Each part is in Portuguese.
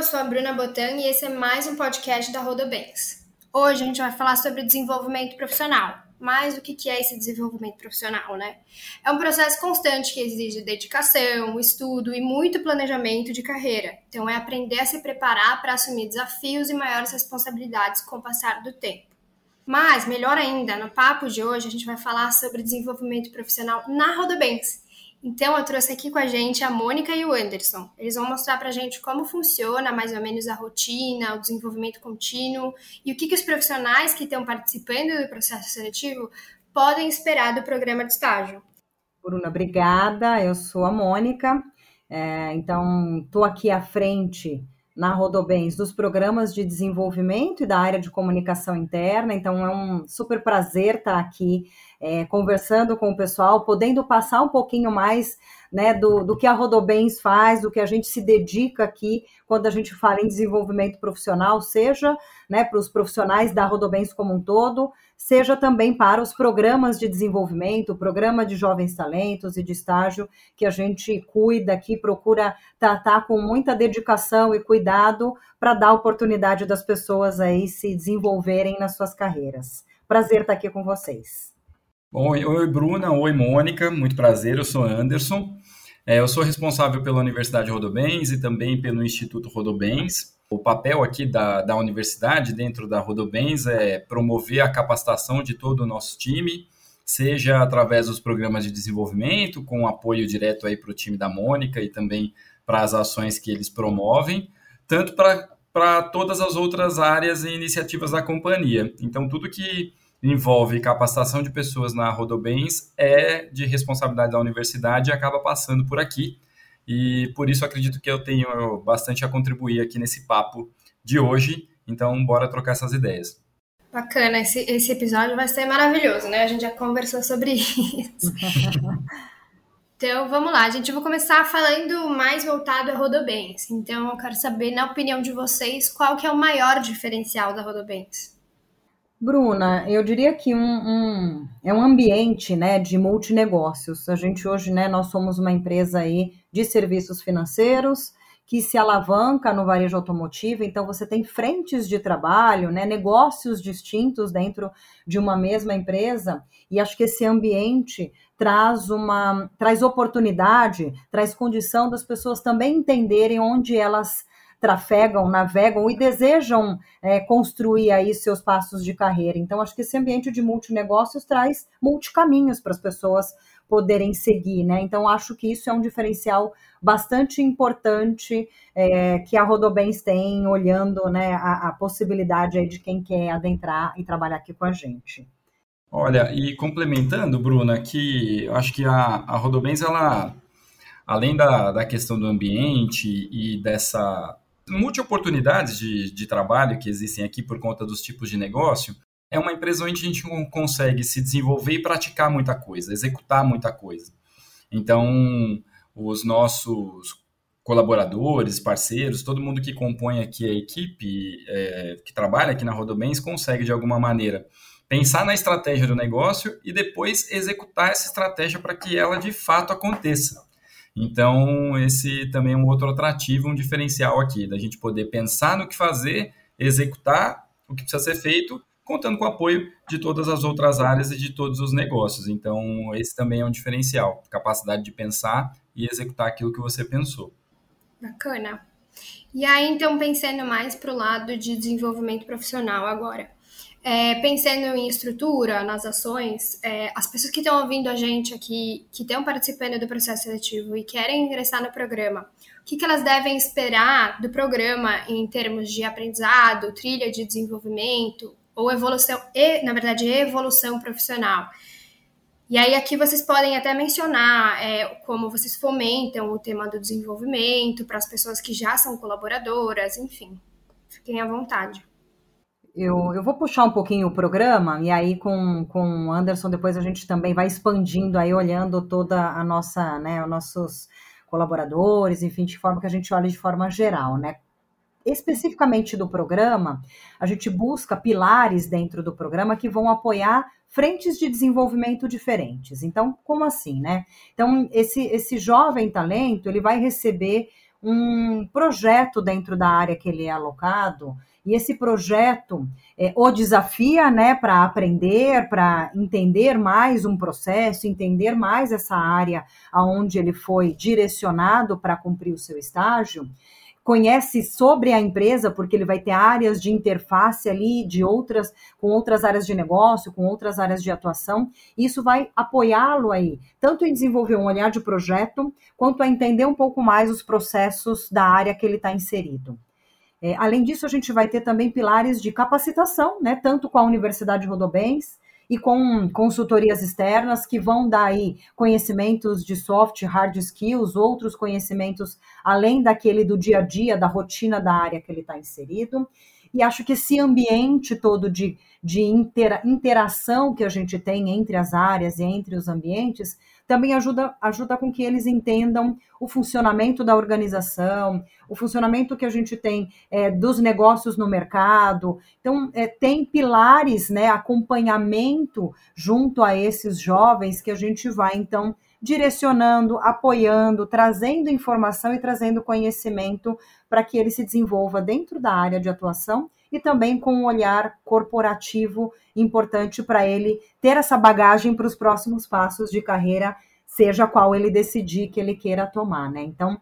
eu sou a Bruna Botan e esse é mais um podcast da Rodobens. Hoje a gente vai falar sobre desenvolvimento profissional. Mas o que é esse desenvolvimento profissional, né? É um processo constante que exige dedicação, estudo e muito planejamento de carreira. Então, é aprender a se preparar para assumir desafios e maiores responsabilidades com o passar do tempo. Mas, melhor ainda, no papo de hoje a gente vai falar sobre desenvolvimento profissional na Rodobens. Então, eu trouxe aqui com a gente a Mônica e o Anderson. Eles vão mostrar para a gente como funciona mais ou menos a rotina, o desenvolvimento contínuo e o que, que os profissionais que estão participando do processo seletivo podem esperar do programa de estágio. Bruna, obrigada. Eu sou a Mônica. É, então, estou aqui à frente na Rodobens dos programas de desenvolvimento e da área de comunicação interna. Então, é um super prazer estar aqui é, conversando com o pessoal, podendo passar um pouquinho mais né, do, do que a Rodobens faz, do que a gente se dedica aqui quando a gente fala em desenvolvimento profissional, seja né, para os profissionais da Rodobens como um todo, seja também para os programas de desenvolvimento, o programa de jovens talentos e de estágio que a gente cuida aqui, procura tratar com muita dedicação e cuidado para dar oportunidade das pessoas aí se desenvolverem nas suas carreiras. Prazer estar aqui com vocês. Oi, oi, Bruna. Oi, Mônica. Muito prazer. Eu sou Anderson. É, eu sou responsável pela Universidade Rodobens e também pelo Instituto Rodobens. O papel aqui da, da universidade dentro da Rodobens é promover a capacitação de todo o nosso time, seja através dos programas de desenvolvimento, com apoio direto aí para o time da Mônica e também para as ações que eles promovem, tanto para todas as outras áreas e iniciativas da companhia. Então, tudo que envolve capacitação de pessoas na Rodobens é de responsabilidade da universidade e acaba passando por aqui. E por isso acredito que eu tenho bastante a contribuir aqui nesse papo de hoje. Então, bora trocar essas ideias. Bacana, esse, esse episódio vai ser maravilhoso, né? A gente já conversou sobre isso. então, vamos lá. A gente vai começar falando mais voltado a Rodobens. Então, eu quero saber, na opinião de vocês, qual que é o maior diferencial da Rodobens? Bruna, eu diria que um, um, é um ambiente né, de multinegócios. A gente hoje, né, nós somos uma empresa aí de serviços financeiros que se alavanca no varejo automotivo, então você tem frentes de trabalho, né, negócios distintos dentro de uma mesma empresa, e acho que esse ambiente traz uma traz oportunidade, traz condição das pessoas também entenderem onde elas trafegam, navegam e desejam é, construir aí seus passos de carreira. Então, acho que esse ambiente de multinegócios traz multicaminhos para as pessoas poderem seguir, né? Então, acho que isso é um diferencial bastante importante é, que a Rodobens tem, olhando né, a, a possibilidade de quem quer adentrar e trabalhar aqui com a gente. Olha, e complementando, Bruna, que eu acho que a, a Rodobens, ela, além da, da questão do ambiente e dessa multi-oportunidades de, de trabalho que existem aqui por conta dos tipos de negócio, é uma empresa onde a gente consegue se desenvolver e praticar muita coisa, executar muita coisa. Então, os nossos colaboradores, parceiros, todo mundo que compõe aqui a equipe, é, que trabalha aqui na Rodobens, consegue, de alguma maneira, pensar na estratégia do negócio e depois executar essa estratégia para que ela de fato aconteça. Então, esse também é um outro atrativo, um diferencial aqui, da gente poder pensar no que fazer, executar o que precisa ser feito, contando com o apoio de todas as outras áreas e de todos os negócios. Então, esse também é um diferencial, capacidade de pensar e executar aquilo que você pensou. Bacana. E aí, então, pensando mais para o lado de desenvolvimento profissional agora. É, pensando em estrutura, nas ações, é, as pessoas que estão ouvindo a gente aqui, que estão participando do processo seletivo e querem ingressar no programa, o que, que elas devem esperar do programa em termos de aprendizado, trilha de desenvolvimento ou evolução, e, na verdade, evolução profissional? E aí aqui vocês podem até mencionar é, como vocês fomentam o tema do desenvolvimento para as pessoas que já são colaboradoras, enfim. Fiquem à vontade eu, eu vou puxar um pouquinho o programa, e aí com, com o Anderson depois a gente também vai expandindo aí, olhando toda a nossa, né, os nossos colaboradores, enfim, de forma que a gente olhe de forma geral, né? Especificamente do programa, a gente busca pilares dentro do programa que vão apoiar frentes de desenvolvimento diferentes. Então, como assim, né? Então, esse, esse jovem talento, ele vai receber um projeto dentro da área que ele é alocado, e esse projeto é, o desafia né, para aprender, para entender mais um processo, entender mais essa área aonde ele foi direcionado para cumprir o seu estágio conhece sobre a empresa, porque ele vai ter áreas de interface ali de outras, com outras áreas de negócio, com outras áreas de atuação, isso vai apoiá-lo aí, tanto em desenvolver um olhar de projeto, quanto a entender um pouco mais os processos da área que ele está inserido. É, além disso, a gente vai ter também pilares de capacitação, né, tanto com a Universidade Rodobens, e com consultorias externas que vão dar aí conhecimentos de soft, hard skills, outros conhecimentos além daquele do dia a dia, da rotina da área que ele está inserido. E acho que esse ambiente todo de, de intera, interação que a gente tem entre as áreas e entre os ambientes também ajuda, ajuda com que eles entendam o funcionamento da organização, o funcionamento que a gente tem é, dos negócios no mercado. Então, é, tem pilares, né, acompanhamento junto a esses jovens que a gente vai, então, direcionando, apoiando, trazendo informação e trazendo conhecimento para que ele se desenvolva dentro da área de atuação e também com um olhar corporativo importante para ele ter essa bagagem para os próximos passos de carreira, seja qual ele decidir que ele queira tomar, né? Então,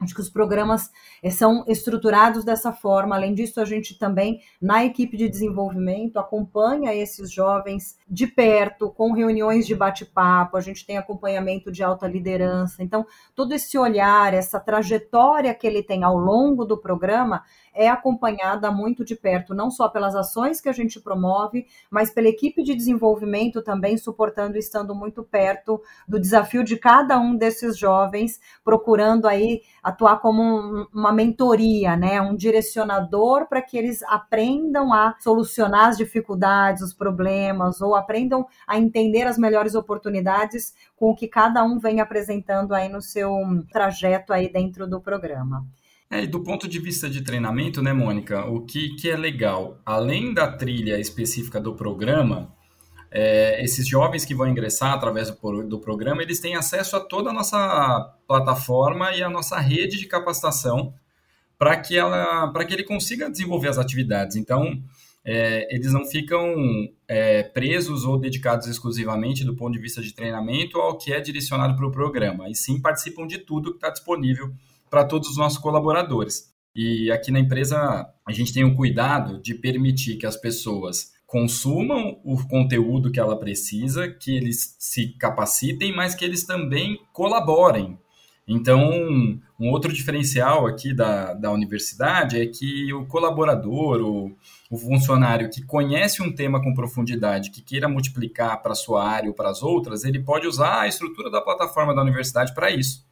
Acho que os programas eh, são estruturados dessa forma. Além disso, a gente também, na equipe de desenvolvimento, acompanha esses jovens de perto, com reuniões de bate-papo, a gente tem acompanhamento de alta liderança. Então, todo esse olhar, essa trajetória que ele tem ao longo do programa é acompanhada muito de perto, não só pelas ações que a gente promove, mas pela equipe de desenvolvimento também suportando e estando muito perto do desafio de cada um desses jovens, procurando aí atuar como um, uma mentoria, né, um direcionador para que eles aprendam a solucionar as dificuldades, os problemas, ou aprendam a entender as melhores oportunidades com o que cada um vem apresentando aí no seu trajeto aí dentro do programa. É, e do ponto de vista de treinamento, né, Mônica, o que, que é legal, além da trilha específica do programa, é, esses jovens que vão ingressar através do, do, programa, eles têm acesso a toda a nossa plataforma e a nossa rede de capacitação para que, ela, que ele consiga desenvolver as atividades. Então, é, eles não ficam é, presos ou dedicados exclusivamente do ponto de vista de treinamento ao que é direcionado para o programa, e sim participam de tudo que está disponível para todos os nossos colaboradores. E aqui na empresa a gente tem o cuidado de permitir que as pessoas consumam o conteúdo que ela precisa, que eles se capacitem, mas que eles também colaborem. Então, um outro diferencial aqui da, da universidade é que o colaborador, o, o funcionário que conhece um tema com profundidade, que queira multiplicar para a sua área ou para as outras, ele pode usar a estrutura da plataforma da universidade para isso.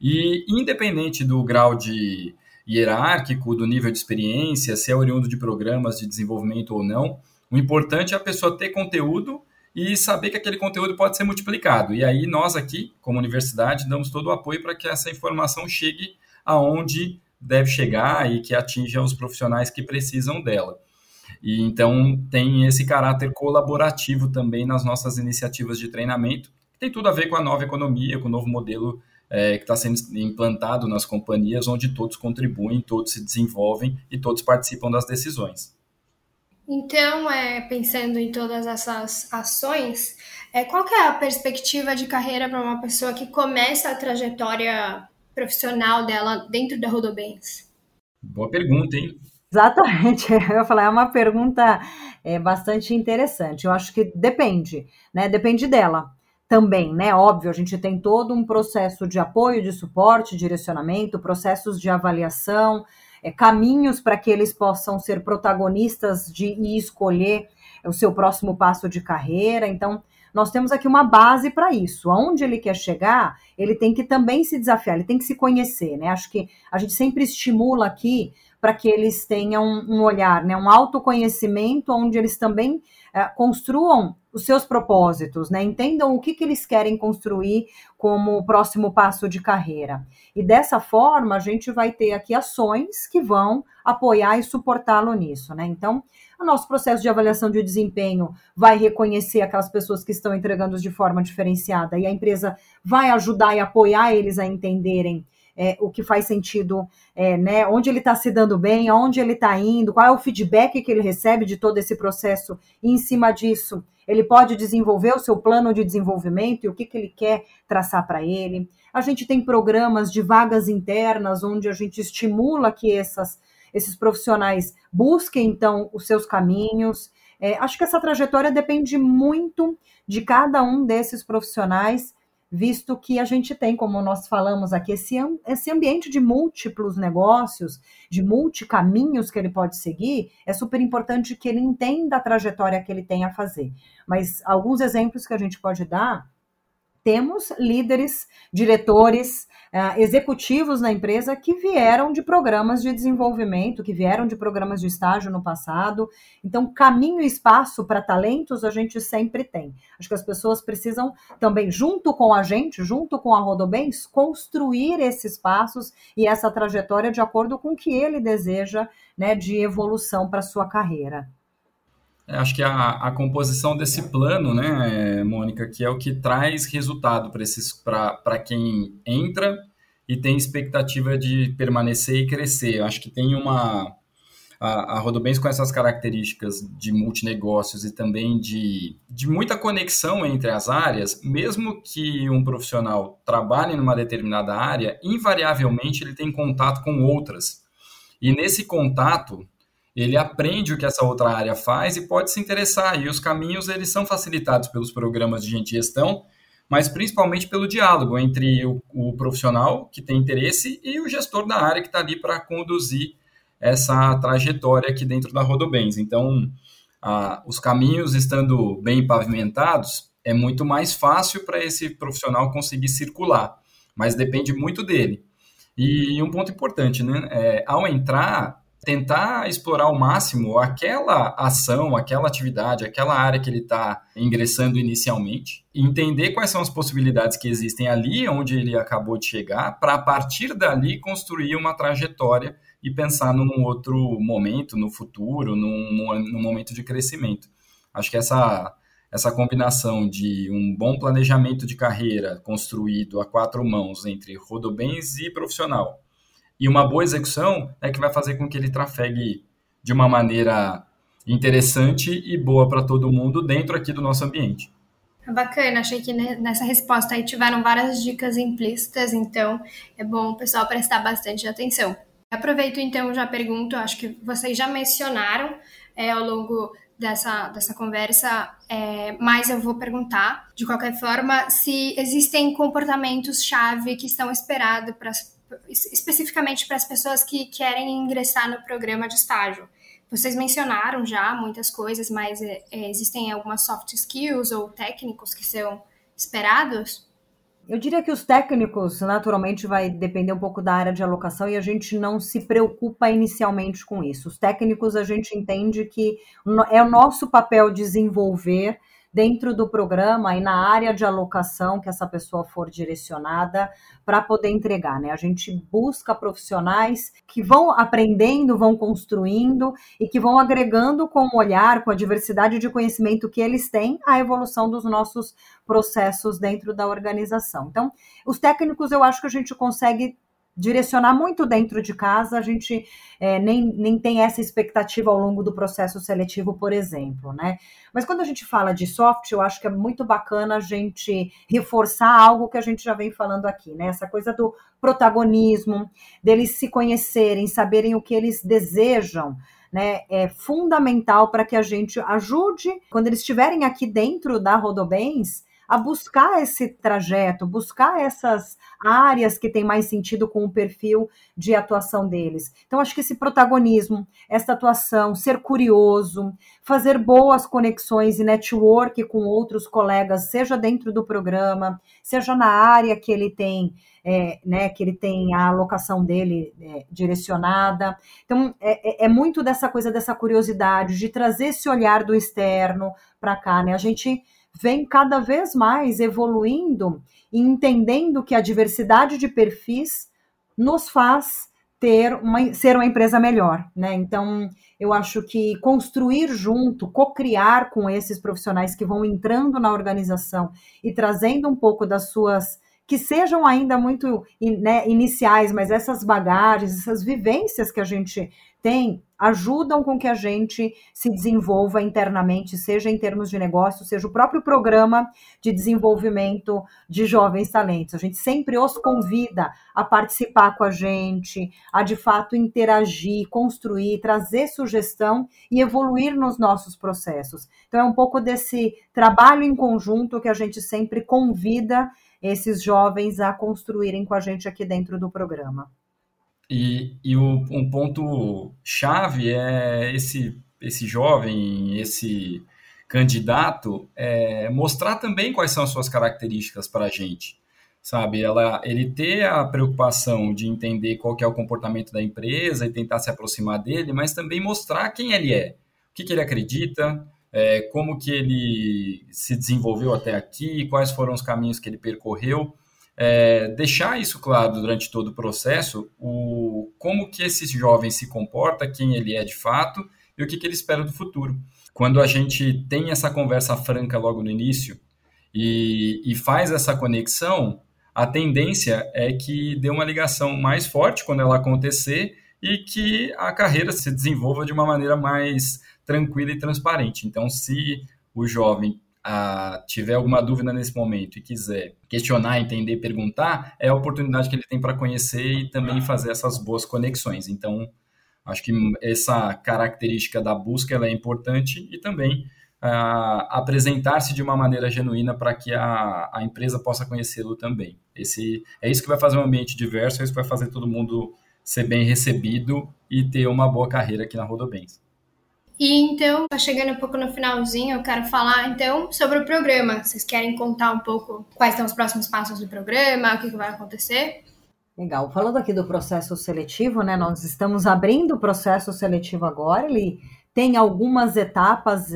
E independente do grau de hierárquico, do nível de experiência, se é oriundo de programas de desenvolvimento ou não, o importante é a pessoa ter conteúdo e saber que aquele conteúdo pode ser multiplicado. E aí nós aqui, como universidade, damos todo o apoio para que essa informação chegue aonde deve chegar e que atinja os profissionais que precisam dela. E então tem esse caráter colaborativo também nas nossas iniciativas de treinamento, que tem tudo a ver com a nova economia, com o novo modelo é, que está sendo implantado nas companhias, onde todos contribuem, todos se desenvolvem e todos participam das decisões. Então, é, pensando em todas essas ações, é, qual é a perspectiva de carreira para uma pessoa que começa a trajetória profissional dela dentro da Rodobens? Boa pergunta, hein? Exatamente, eu ia falar, é uma pergunta é, bastante interessante. Eu acho que depende, né? Depende dela também, né? Óbvio, a gente tem todo um processo de apoio, de suporte, direcionamento, processos de avaliação, é, caminhos para que eles possam ser protagonistas de e escolher o seu próximo passo de carreira. Então, nós temos aqui uma base para isso. Aonde ele quer chegar, ele tem que também se desafiar, ele tem que se conhecer, né? Acho que a gente sempre estimula aqui para que eles tenham um olhar, né? Um autoconhecimento, onde eles também é, construam os seus propósitos, né? Entendam o que, que eles querem construir como o próximo passo de carreira. E dessa forma, a gente vai ter aqui ações que vão apoiar e suportá-lo nisso, né? Então, o nosso processo de avaliação de desempenho vai reconhecer aquelas pessoas que estão entregando de forma diferenciada e a empresa vai ajudar e apoiar eles a entenderem é, o que faz sentido, é, né? Onde ele está se dando bem, aonde ele está indo, qual é o feedback que ele recebe de todo esse processo, e em cima disso, ele pode desenvolver o seu plano de desenvolvimento e o que, que ele quer traçar para ele. A gente tem programas de vagas internas, onde a gente estimula que essas, esses profissionais busquem, então, os seus caminhos. É, acho que essa trajetória depende muito de cada um desses profissionais visto que a gente tem, como nós falamos aqui, esse, esse ambiente de múltiplos negócios, de multicaminhos que ele pode seguir, é super importante que ele entenda a trajetória que ele tem a fazer. Mas alguns exemplos que a gente pode dar temos líderes, diretores, uh, executivos na empresa que vieram de programas de desenvolvimento, que vieram de programas de estágio no passado. Então, caminho e espaço para talentos a gente sempre tem. Acho que as pessoas precisam também, junto com a gente, junto com a Rodobens, construir esses passos e essa trajetória de acordo com o que ele deseja né, de evolução para sua carreira. Acho que a, a composição desse plano, né, Mônica, que é o que traz resultado para quem entra e tem expectativa de permanecer e crescer. Acho que tem uma. A, a Rodobens, com essas características de multinegócios e também de, de muita conexão entre as áreas, mesmo que um profissional trabalhe numa determinada área, invariavelmente ele tem contato com outras. E nesse contato, ele aprende o que essa outra área faz e pode se interessar. E os caminhos eles são facilitados pelos programas de gestão, mas principalmente pelo diálogo entre o, o profissional que tem interesse e o gestor da área que está ali para conduzir essa trajetória aqui dentro da Rodobens. Então, a, os caminhos estando bem pavimentados, é muito mais fácil para esse profissional conseguir circular, mas depende muito dele. E um ponto importante, né? É, ao entrar, tentar explorar ao máximo aquela ação, aquela atividade, aquela área que ele está ingressando inicialmente, entender quais são as possibilidades que existem ali, onde ele acabou de chegar, para a partir dali construir uma trajetória e pensar num outro momento, no futuro, num, num momento de crescimento. Acho que essa essa combinação de um bom planejamento de carreira construído a quatro mãos entre rodobens e profissional, e uma boa execução é que vai fazer com que ele trafegue de uma maneira interessante e boa para todo mundo dentro aqui do nosso ambiente. Bacana, achei que nessa resposta aí tiveram várias dicas implícitas, então é bom o pessoal prestar bastante atenção. Aproveito então já pergunto, acho que vocês já mencionaram é, ao longo dessa, dessa conversa, é, mas eu vou perguntar, de qualquer forma, se existem comportamentos-chave que estão esperados para especificamente para as pessoas que querem ingressar no programa de estágio. Vocês mencionaram já muitas coisas, mas é, é, existem algumas soft skills ou técnicos que são esperados? Eu diria que os técnicos, naturalmente, vai depender um pouco da área de alocação e a gente não se preocupa inicialmente com isso. Os técnicos, a gente entende que é o nosso papel desenvolver dentro do programa e na área de alocação que essa pessoa for direcionada para poder entregar, né? A gente busca profissionais que vão aprendendo, vão construindo e que vão agregando com o olhar, com a diversidade de conhecimento que eles têm, a evolução dos nossos processos dentro da organização. Então, os técnicos eu acho que a gente consegue direcionar muito dentro de casa, a gente é, nem, nem tem essa expectativa ao longo do processo seletivo, por exemplo, né? Mas quando a gente fala de soft, eu acho que é muito bacana a gente reforçar algo que a gente já vem falando aqui, né? Essa coisa do protagonismo, deles se conhecerem, saberem o que eles desejam, né, é fundamental para que a gente ajude, quando eles estiverem aqui dentro da Rodobens, a buscar esse trajeto, buscar essas áreas que têm mais sentido com o perfil de atuação deles. Então, acho que esse protagonismo, essa atuação, ser curioso, fazer boas conexões e network com outros colegas, seja dentro do programa, seja na área que ele tem. É, né, que ele tem a alocação dele é, direcionada. Então, é, é, é muito dessa coisa, dessa curiosidade, de trazer esse olhar do externo para cá. Né? A gente vem cada vez mais evoluindo e entendendo que a diversidade de perfis nos faz ter uma, ser uma empresa melhor, né? Então, eu acho que construir junto, co-criar com esses profissionais que vão entrando na organização e trazendo um pouco das suas que sejam ainda muito né, iniciais, mas essas bagagens, essas vivências que a gente tem ajudam com que a gente se desenvolva internamente, seja em termos de negócio, seja o próprio programa de desenvolvimento de jovens talentos. A gente sempre os convida a participar com a gente, a de fato interagir, construir, trazer sugestão e evoluir nos nossos processos. Então é um pouco desse trabalho em conjunto que a gente sempre convida esses jovens a construírem com a gente aqui dentro do programa. E, e o, um ponto chave é esse, esse jovem, esse candidato, é, mostrar também quais são as suas características para a gente, sabe? Ela, ele ter a preocupação de entender qual é o comportamento da empresa e tentar se aproximar dele, mas também mostrar quem ele é, o que, que ele acredita, é, como que ele se desenvolveu até aqui, quais foram os caminhos que ele percorreu, é, deixar isso claro durante todo o processo, o, como que esse jovem se comporta, quem ele é de fato e o que, que ele espera do futuro. Quando a gente tem essa conversa franca logo no início e, e faz essa conexão, a tendência é que dê uma ligação mais forte quando ela acontecer e que a carreira se desenvolva de uma maneira mais tranquila e transparente. Então, se o jovem a, tiver alguma dúvida nesse momento e quiser questionar, entender, perguntar, é a oportunidade que ele tem para conhecer e também fazer essas boas conexões. Então, acho que essa característica da busca é importante e também apresentar-se de uma maneira genuína para que a, a empresa possa conhecê-lo também. Esse, é isso que vai fazer um ambiente diverso, é isso que vai fazer todo mundo ser bem recebido e ter uma boa carreira aqui na Rodobens. E então, tá chegando um pouco no finalzinho, eu quero falar então sobre o programa. Vocês querem contar um pouco quais são os próximos passos do programa, o que, que vai acontecer? Legal. Falando aqui do processo seletivo, né? Nós estamos abrindo o processo seletivo agora. Ele tem algumas etapas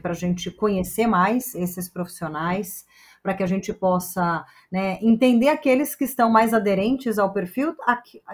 para a gente conhecer mais esses profissionais, para que a gente possa né, entender aqueles que estão mais aderentes ao perfil,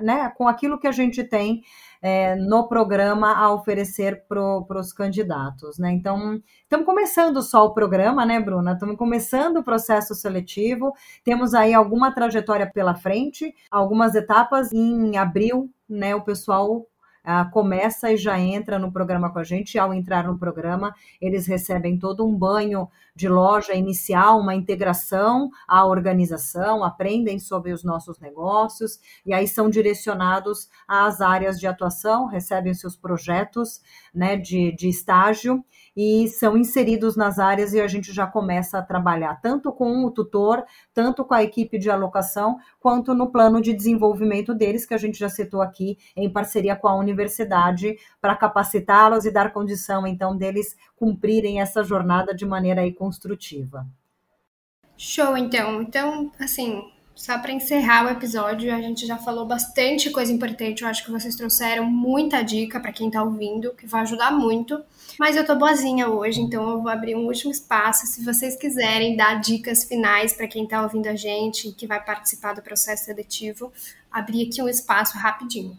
né, com aquilo que a gente tem é, no programa a oferecer para os candidatos, né? Então, estamos começando só o programa, né, Bruna? Estamos começando o processo seletivo, temos aí alguma trajetória pela frente, algumas etapas em abril, né? O pessoal ah, começa e já entra no programa com a gente. Ao entrar no programa, eles recebem todo um banho de loja inicial, uma integração à organização, aprendem sobre os nossos negócios e aí são direcionados às áreas de atuação, recebem seus projetos né, de, de estágio e são inseridos nas áreas e a gente já começa a trabalhar tanto com o tutor, tanto com a equipe de alocação, quanto no plano de desenvolvimento deles, que a gente já citou aqui, em parceria com a universidade, para capacitá-los e dar condição, então, deles cumprirem essa jornada de maneira aí construtiva. Show, então. Então, assim, só para encerrar o episódio, a gente já falou bastante coisa importante. Eu acho que vocês trouxeram muita dica para quem está ouvindo, que vai ajudar muito. Mas eu tô boazinha hoje, então eu vou abrir um último espaço. Se vocês quiserem dar dicas finais para quem está ouvindo a gente e que vai participar do processo seletivo, abrir aqui um espaço rapidinho.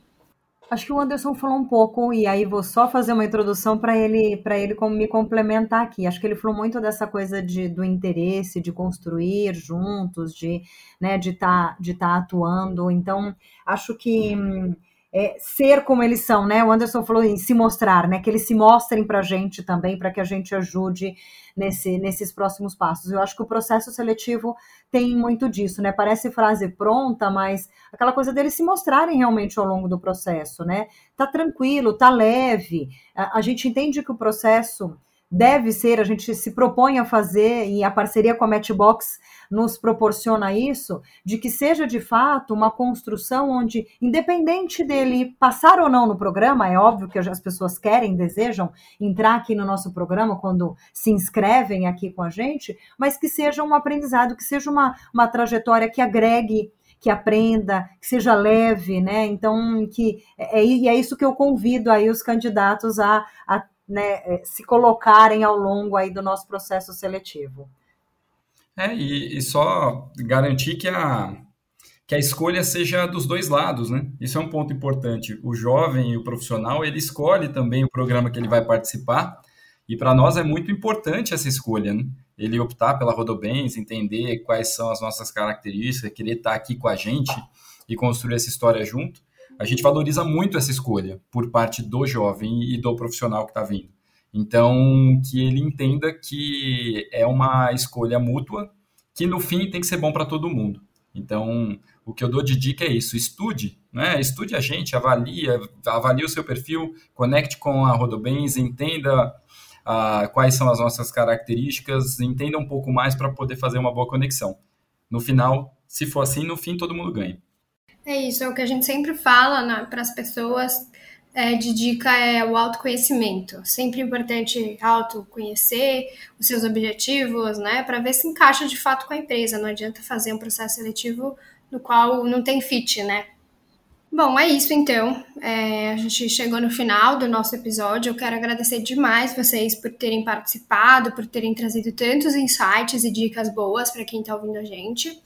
Acho que o Anderson falou um pouco, e aí vou só fazer uma introdução para ele para ele me complementar aqui. Acho que ele falou muito dessa coisa de, do interesse, de construir juntos, de né, de tá, de tá atuando. Então, acho que hum, é, ser como eles são, né? O Anderson falou em se mostrar, né? Que eles se mostrem para a gente também, para que a gente ajude nesse, nesses próximos passos. Eu acho que o processo seletivo tem muito disso, né? Parece frase pronta, mas aquela coisa deles se mostrarem realmente ao longo do processo, né? Tá tranquilo, tá leve. A, a gente entende que o processo deve ser, a gente se propõe a fazer, e a parceria com a Matchbox nos proporciona isso, de que seja de fato uma construção onde, independente dele passar ou não no programa, é óbvio que as pessoas querem, desejam entrar aqui no nosso programa quando se inscrevem aqui com a gente, mas que seja um aprendizado, que seja uma, uma trajetória que agregue que aprenda, que seja leve, né? Então, que é, é, é isso que eu convido aí os candidatos a, a né, é, se colocarem ao longo aí do nosso processo seletivo. É, e, e, só garantir que a, que a escolha seja dos dois lados, né? Isso é um ponto importante. O jovem e o profissional, ele escolhe também o programa que ele vai participar, E para nós é muito importante essa escolha, né? ele optar pela Rodobens, entender quais são as nossas características, querer estar tá aqui com a gente e construir essa história junto. A gente valoriza muito essa escolha por parte do jovem e do profissional que está vindo. Então, que ele entenda que é uma escolha mútua, que no fim tem que ser bom para todo mundo. Então, o que eu dou de dica é isso: estude, né? estude a gente, avalie, avalie o seu perfil, conecte com a Rodobens, entenda ah, quais são as nossas características, entenda um pouco mais para poder fazer uma boa conexão. No final, se for assim, no fim todo mundo ganha. É isso, é o que a gente sempre fala né, para as pessoas é, de dica é o autoconhecimento. Sempre importante autoconhecer os seus objetivos, né, para ver se encaixa de fato com a empresa. Não adianta fazer um processo seletivo no qual não tem fit, né? Bom, é isso então. É, a gente chegou no final do nosso episódio. Eu quero agradecer demais vocês por terem participado, por terem trazido tantos insights e dicas boas para quem está ouvindo a gente.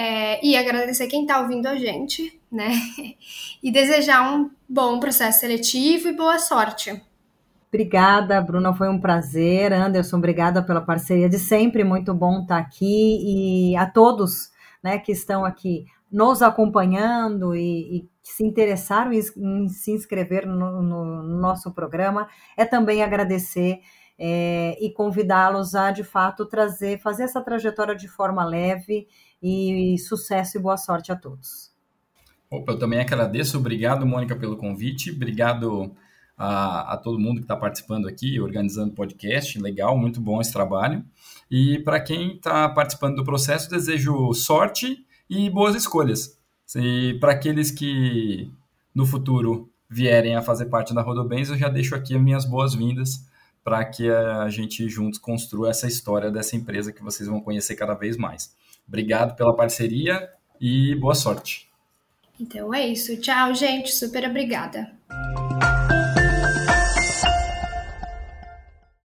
É, e agradecer quem está ouvindo a gente, né? E desejar um bom processo seletivo e boa sorte. Obrigada, Bruna, foi um prazer. Anderson, obrigada pela parceria de sempre, muito bom estar aqui. E a todos né, que estão aqui nos acompanhando e, e se interessaram em, em se inscrever no, no, nosso programa, é também agradecer é, e convidá-los a, de fato, trazer, fazer essa trajetória de forma leve e, e sucesso e boa sorte a todos. Opa, eu também agradeço. Obrigado, Mônica, pelo convite. Obrigado a, a todo mundo que está participando aqui, organizando o podcast. Legal, muito bom esse trabalho. E para quem está participando do processo, desejo sorte e boas escolhas. E para aqueles que no futuro vierem a fazer parte da Rodobens, eu já deixo aqui as minhas boas-vindas para que a gente juntos construa essa história dessa empresa que vocês vão conhecer cada vez mais. Obrigado pela parceria e boa sorte. Então é isso. Tchau, gente. Super obrigada.